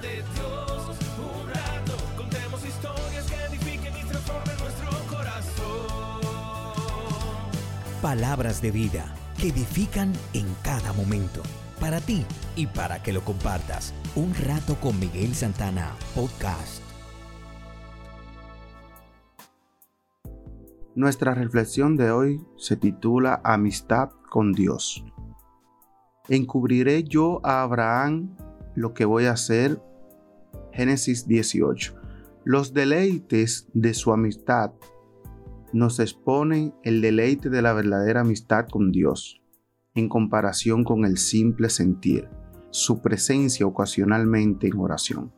de Dios. Un rato, contemos historias que edifiquen y transformen nuestro corazón. Palabras de vida que edifican en cada momento. Para ti y para que lo compartas. Un rato con Miguel Santana, podcast. Nuestra reflexión de hoy se titula Amistad con Dios. ¿Encubriré yo a Abraham lo que voy a hacer? Génesis 18. Los deleites de su amistad nos exponen el deleite de la verdadera amistad con Dios, en comparación con el simple sentir, su presencia ocasionalmente en oración.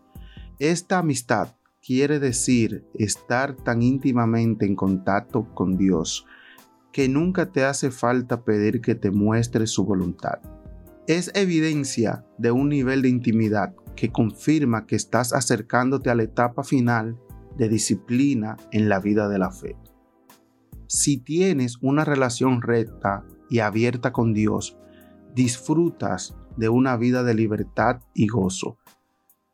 Esta amistad quiere decir estar tan íntimamente en contacto con Dios que nunca te hace falta pedir que te muestre su voluntad. Es evidencia de un nivel de intimidad que confirma que estás acercándote a la etapa final de disciplina en la vida de la fe. Si tienes una relación recta y abierta con Dios, disfrutas de una vida de libertad y gozo,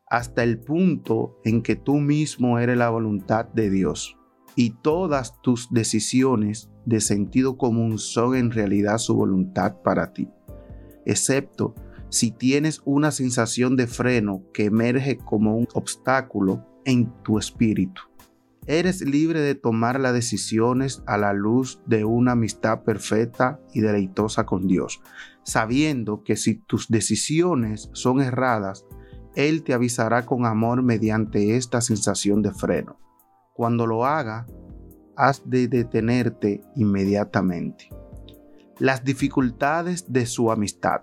hasta el punto en que tú mismo eres la voluntad de Dios y todas tus decisiones de sentido común son en realidad su voluntad para ti, excepto si tienes una sensación de freno que emerge como un obstáculo en tu espíritu. Eres libre de tomar las decisiones a la luz de una amistad perfecta y deleitosa con Dios, sabiendo que si tus decisiones son erradas, él te avisará con amor mediante esta sensación de freno. Cuando lo haga, has de detenerte inmediatamente. Las dificultades de su amistad.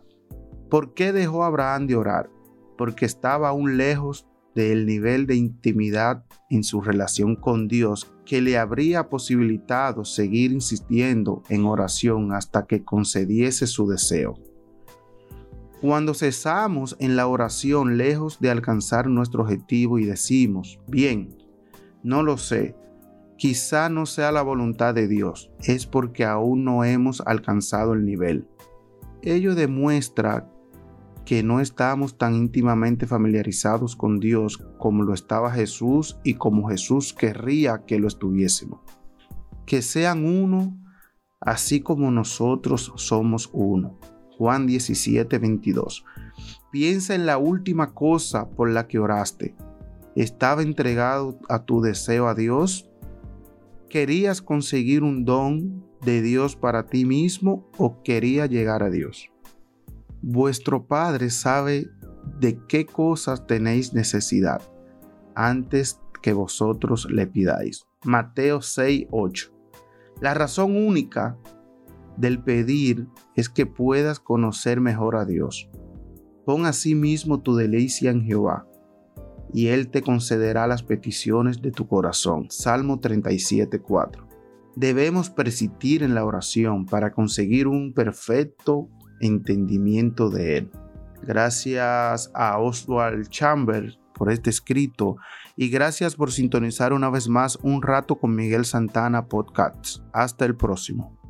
¿Por qué dejó Abraham de orar? Porque estaba aún lejos del nivel de intimidad en su relación con Dios que le habría posibilitado seguir insistiendo en oración hasta que concediese su deseo. Cuando cesamos en la oración lejos de alcanzar nuestro objetivo y decimos, bien, no lo sé, quizá no sea la voluntad de Dios, es porque aún no hemos alcanzado el nivel. Ello demuestra que no estamos tan íntimamente familiarizados con Dios como lo estaba Jesús y como Jesús querría que lo estuviésemos. Que sean uno, así como nosotros somos uno. Juan 17, 22. Piensa en la última cosa por la que oraste. ¿Estaba entregado a tu deseo a Dios? ¿Querías conseguir un don de Dios para ti mismo o quería llegar a Dios? Vuestro Padre sabe de qué cosas tenéis necesidad antes que vosotros le pidáis. Mateo 6, 8. La razón única del pedir es que puedas conocer mejor a Dios. Pon mismo tu delicia en Jehová, y Él te concederá las peticiones de tu corazón. Salmo 37.4. Debemos persistir en la oración para conseguir un perfecto entendimiento de Él. Gracias a Oswald Chambers por este escrito y gracias por sintonizar una vez más un rato con Miguel Santana Podcast. Hasta el próximo.